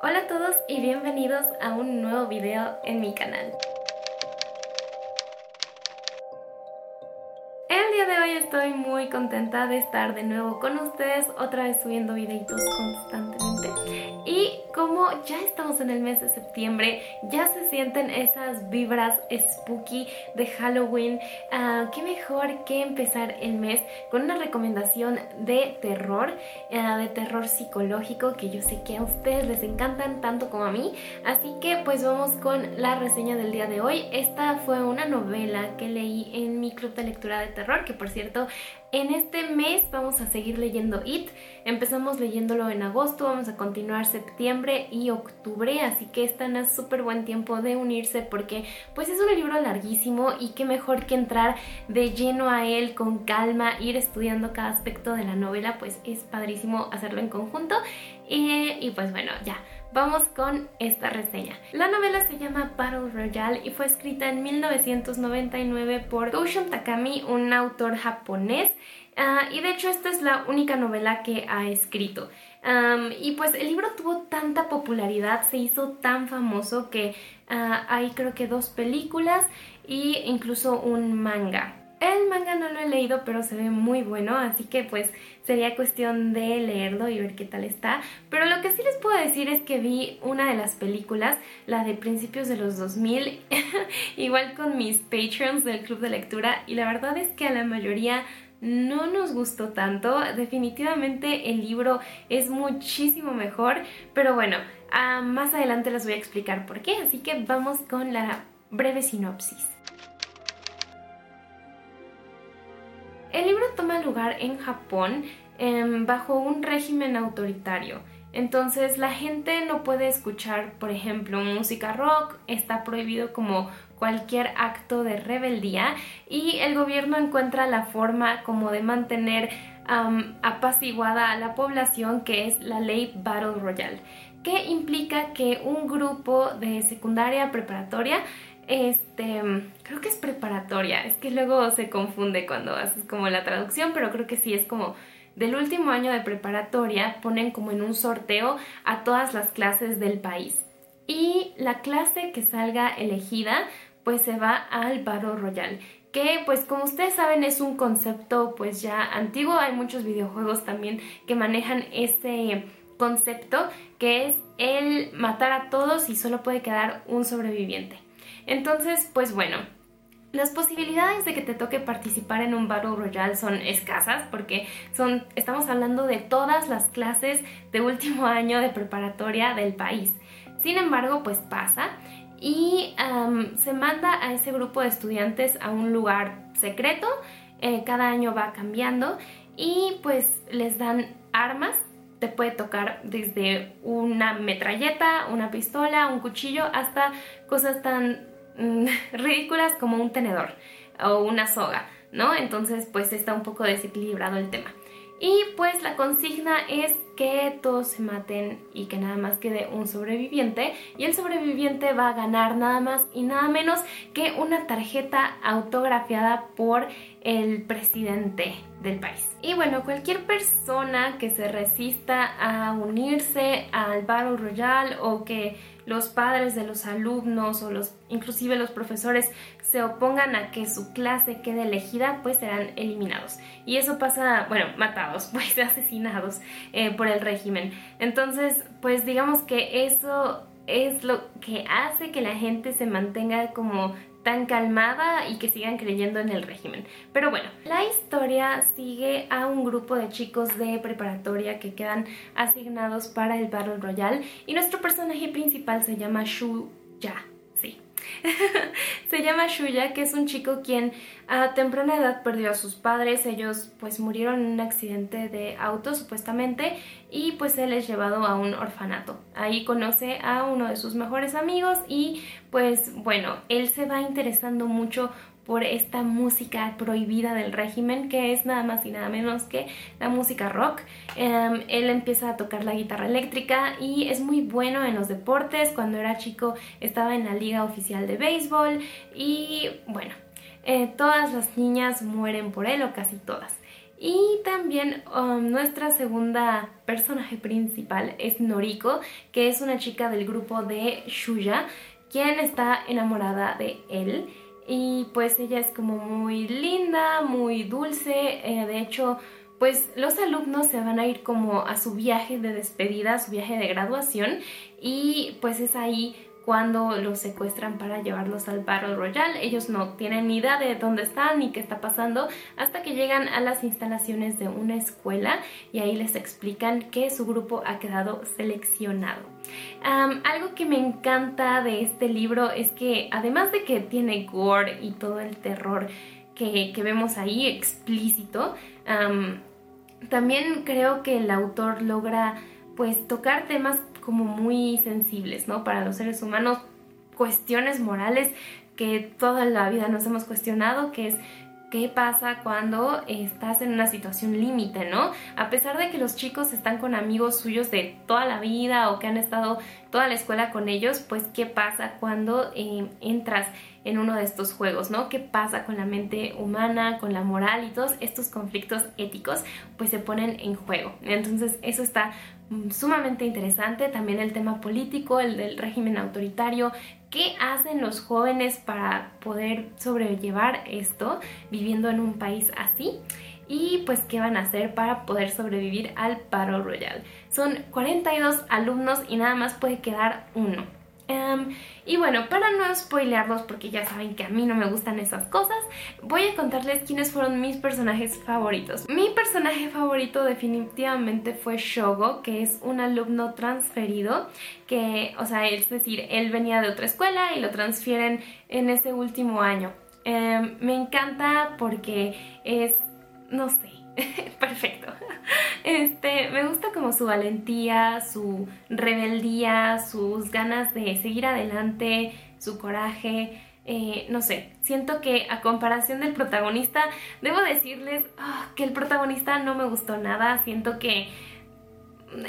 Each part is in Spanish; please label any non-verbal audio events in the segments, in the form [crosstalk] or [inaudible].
Hola a todos y bienvenidos a un nuevo video en mi canal. El día de hoy estoy muy contenta de estar de nuevo con ustedes, otra vez subiendo videitos constantemente. Y como ya estamos en el mes de septiembre, ya se sienten esas vibras spooky de Halloween, uh, qué mejor que empezar el mes con una recomendación de terror, uh, de terror psicológico, que yo sé que a ustedes les encantan tanto como a mí. Así que pues vamos con la reseña del día de hoy. Esta fue una novela que leí en mi club de lectura de terror, que por cierto en este mes vamos a seguir leyendo It. Empezamos leyéndolo en agosto, vamos a continuar septiembre y octubre, así que están a súper buen tiempo de unirse porque pues es un libro larguísimo y qué mejor que entrar de lleno a él con calma, ir estudiando cada aspecto de la novela, pues es padrísimo hacerlo en conjunto. Y, y pues bueno, ya. Vamos con esta reseña. La novela se llama Battle Royale y fue escrita en 1999 por Toshon Takami, un autor japonés. Uh, y de hecho esta es la única novela que ha escrito. Y pues el libro tuvo tanta popularidad, se hizo tan famoso que uh, hay creo que dos películas e incluso un manga. El manga no lo he leído, pero se ve muy bueno, así que pues sería cuestión de leerlo y ver qué tal está. Pero lo que sí les puedo decir es que vi una de las películas, la de principios de los 2000, [laughs] igual con mis patrons del club de lectura, y la verdad es que a la mayoría no nos gustó tanto. Definitivamente el libro es muchísimo mejor, pero bueno, uh, más adelante les voy a explicar por qué, así que vamos con la breve sinopsis. Toma lugar en Japón eh, bajo un régimen autoritario. Entonces la gente no puede escuchar, por ejemplo, música rock, está prohibido como cualquier acto de rebeldía y el gobierno encuentra la forma como de mantener apaciguada a la población que es la ley Battle Royale, que implica que un grupo de secundaria preparatoria este, creo que es preparatoria, es que luego se confunde cuando haces como la traducción, pero creo que sí es como del último año de preparatoria ponen como en un sorteo a todas las clases del país. Y la clase que salga elegida pues se va al Battle Royale que pues como ustedes saben es un concepto pues ya antiguo, hay muchos videojuegos también que manejan este concepto que es el matar a todos y solo puede quedar un sobreviviente. Entonces, pues bueno, las posibilidades de que te toque participar en un Battle Royale son escasas porque son, estamos hablando de todas las clases de último [laughs] año de preparatoria del país. Sin embargo, pues pasa y se manda a ese grupo de estudiantes a un lugar secreto, eh, cada año va cambiando y pues les dan armas te puede tocar desde una metralleta, una pistola, un cuchillo, hasta cosas tan Mm, [laughs] ridículas como un tenedor o una soga, ¿no? Entonces pues está un poco desequilibrado el tema. Y pues la consigna es que todos se maten y que nada más quede un sobreviviente y el sobreviviente va a ganar nada más y nada menos que una tarjeta autografiada por el presidente del país. Y bueno, cualquier persona que se resista a unirse al Battle Royale o que los padres de los alumnos o los inclusive los profesores se opongan a que su clase quede elegida, pues serán eliminados. Y eso pasa, bueno, matados, [laughs] pues asesinados eh, por el régimen. Entonces, pues digamos que eso es lo que hace que la gente se mantenga como tan calmada y que sigan creyendo en el régimen. Pero bueno, la historia sigue a un grupo de chicos de preparatoria que quedan asignados para el Battle Royale y nuestro personaje principal se llama Shu Ya. [laughs] Se llama Shuya, que es un chico quien a temprana edad perdió a sus padres, ellos pues murieron en un accidente de auto supuestamente y pues él es llevado a un orfanato. Ahí conoce a uno de sus mejores amigos y pues bueno, él se va interesando mucho por esta música prohibida del régimen, que es nada más y nada menos que la música rock. Em, él empieza a tocar la guitarra eléctrica y es muy bueno en los deportes. Cuando era chico estaba en la liga oficial de béisbol y bueno, eh, todas las niñas mueren por él o casi todas. Y también um, nuestra segunda personaje principal es Noriko, que es una chica del grupo de Shuya, quien está enamorada de él. Y pues ella es como muy linda, muy dulce, eh, de hecho pues los alumnos se van a ir como a su viaje de despedida, a su viaje de graduación y pues es ahí cuando los secuestran para llevarlos al Battle Royale. Ellos no tienen ni idea de dónde están ni qué está pasando hasta que llegan a las instalaciones de una escuela y ahí les explican que su grupo ha quedado seleccionado. algo que me encanta de este libro es que además de que tiene gore y todo el terror que, vemos ahí explícito, también creo que el autor logra pues tocar temas como muy sensibles, ¿no? Para los seres humanos, cuestiones morales que toda la vida nos hemos cuestionado, que es qué pasa cuando estás en una situación límite, ¿no? A pesar de que los chicos están con amigos suyos de toda la vida o que han estado toda la escuela con ellos, pues qué pasa cuando eh, entras en uno de estos juegos, ¿no? ¿Qué pasa con la mente humana, con la moral y todos estos conflictos éticos, pues se ponen en juego. Entonces eso está Mm, sumamente interesante, también el tema político, el del régimen autoritario, qué hacen los jóvenes para poder sobrellevar esto viviendo en un país así y pues qué van a hacer para poder sobrevivir al paro royal. Son 42 alumnos y nada más puede quedar uno. Em, y bueno, para no spoilearlos, porque ya saben que a mí no me gustan esas cosas, voy a contarles quiénes fueron mis personajes favoritos. Mi personaje favorito definitivamente fue Shogo, que es un alumno transferido, que, o sea, es decir, él venía de otra escuela y lo transfieren en ese último año. Em, me encanta porque es, no sé, [laughs] perfecto. Este, me gusta como su valentía, su rebeldía, sus ganas de seguir adelante, su coraje. Eh, no sé, siento que a comparación del protagonista, debo decirles ah, que el protagonista no me gustó nada. Siento que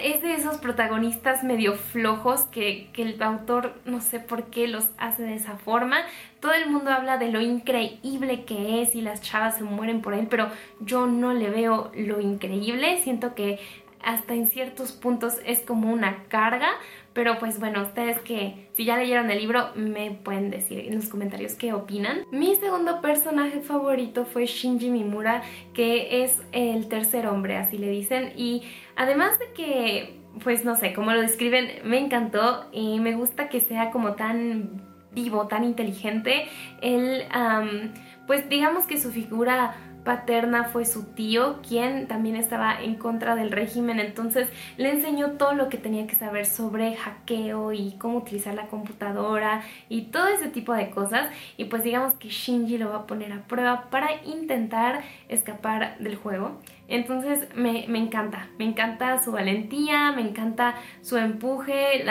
es de esos protagonistas medio flojos que, el autor no sé por qué los hace de esa forma. Todo el mundo habla de lo increíble que es y las chavas se mueren por él, pero yo no le veo lo increíble. Siento que hasta en ciertos puntos es como una carga, pero pues bueno, ustedes que si ya leyeron el libro me pueden decir en los comentarios qué opinan. Mi segundo personaje favorito fue Shinji Mimura, que es el tercer hombre, así le dicen, y además de que, pues no sé, como lo describen, me encantó y me gusta que sea como tan vivo, tan inteligente. Él, pues digamos que su figura paterna fue su tío, quien también estaba en contra del régimen, entonces le enseñó todo lo que tenía que saber sobre hackeo y cómo utilizar la computadora y todo ese tipo de cosas. Y pues digamos que Shinji lo va a poner a prueba para intentar escapar del juego. Entonces me, encanta, me encanta su valentía, me encanta su empuje,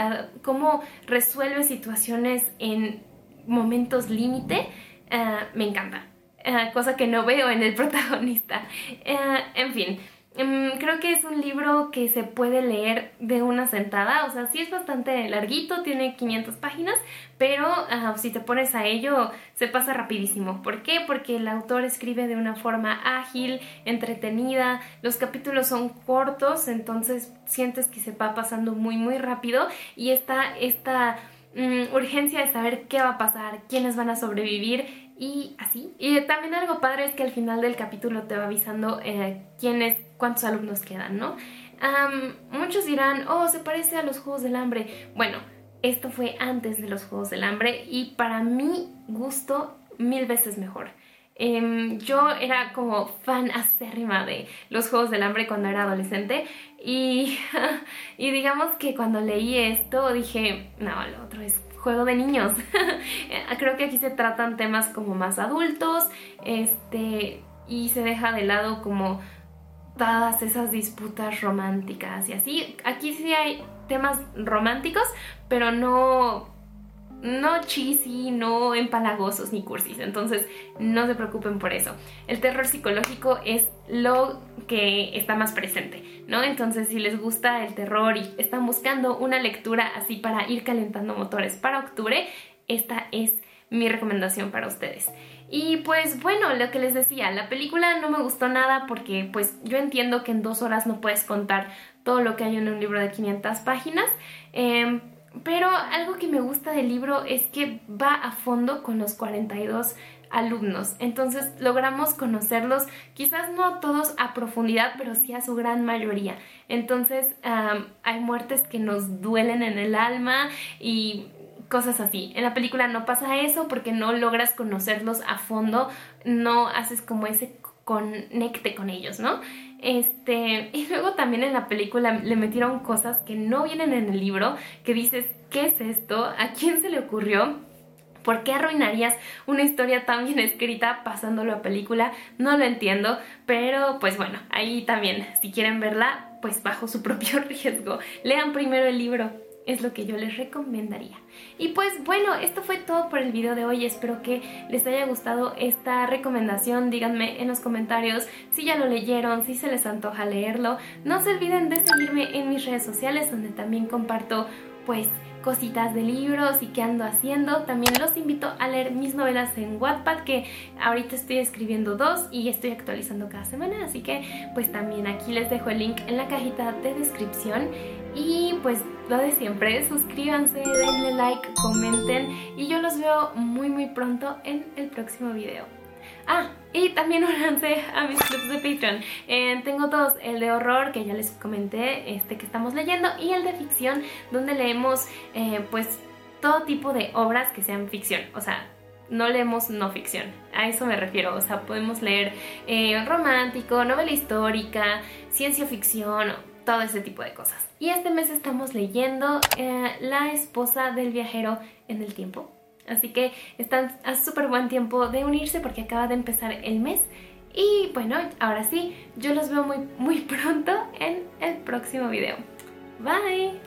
cómo resuelve situaciones en momentos límite, eh, me encanta. Eh, cosa que no veo en el [laughs] protagonista. Eh, en fin, mm, creo que es un libro que se puede leer de una sentada, o sea, sí es bastante larguito, tiene 500 páginas, pero ah, si te pones a ello se pasa rapidísimo. ¿Por qué? Porque el autor escribe de una forma ágil, entretenida, los capítulos son cortos, entonces sientes que se va pasando muy muy rápido y está esta mm, urgencia de saber qué va a pasar, quiénes van a sobrevivir y así. Y también algo padre es que al final del capítulo te va avisando eh, quiénes, cuántos alumnos quedan, ¿no? muchos dirán, oh, se parece a los Juegos del Hambre. Bueno, esto fue antes de los Juegos del Hambre y para mi gusto mil veces mejor. Em, yo era como fan acérrima de los Juegos del Hambre cuando era adolescente y, [laughs] y digamos que cuando leí esto dije, no, lo otro es juego de niños. [laughs] Creo que aquí se tratan temas como más adultos, este, y se deja de lado como todas esas disputas románticas y así. Aquí sí hay temas románticos, pero no no cheesy, no empalagosos ni cursis, entonces no se preocupen por eso. El terror psicológico es lo que está más presente, ¿no? Entonces si les gusta el terror y están buscando una lectura así para ir calentando motores para octubre, esta es mi recomendación para ustedes. Y pues bueno, lo que les decía, la película no me gustó nada porque pues yo entiendo que en dos horas no puedes contar todo lo que hay en un libro de 500 páginas. Em, pero algo que me gusta del libro es que va a fondo con los 42 alumnos. Entonces logramos conocerlos, quizás no a todos a profundidad, pero sí a su gran mayoría. Entonces hay muertes que nos duelen en el alma y cosas así. En la película no pasa eso porque no logras conocerlos a fondo, no haces como ese conecte con ellos, ¿no? Este, y luego también en la película le metieron cosas que no vienen en el libro, que dices, ¿qué es esto? ¿A quién se le ocurrió? ¿Por qué arruinarías una historia tan bien escrita pasándolo a película? No lo entiendo, pero pues bueno, ahí también, si quieren verla, pues bajo su propio [laughs] riesgo. Lean primero el libro es lo que yo les recomendaría. Y pues bueno, esto fue todo por el video de hoy. Espero que les haya gustado esta recomendación. Díganme en los comentarios si ya lo leyeron, si se les antoja leerlo. No se olviden de seguirme en mis redes sociales donde también comparto pues cositas de libros y qué ando haciendo. También los invito a leer mis novelas en Wattpad que ahorita estoy escribiendo dos y estoy actualizando cada semana. Así que pues también aquí les dejo el link en la cajita de descripción. Y pues lo de siempre, suscríbanse, denle like, comenten y yo los veo muy muy pronto en el próximo video. Ah, y también [laughs] únanse a mis clubs de Patreon. Eh, tengo dos, el de horror, que ya les comenté, este que estamos leyendo, y el de ficción, donde leemos eh, pues todo tipo de obras que sean ficción. O sea, no leemos no ficción, a eso me refiero, o sea, podemos leer eh, romántico, novela histórica, ciencia ficción, todo ese tipo de cosas. Y este mes estamos leyendo La esposa del viajero en el tiempo Así que están a súper buen tiempo de unirse porque acaba de empezar el mes. Y bueno, ahora sí, yo los veo muy, muy [laughs] pronto en el próximo video. Bye.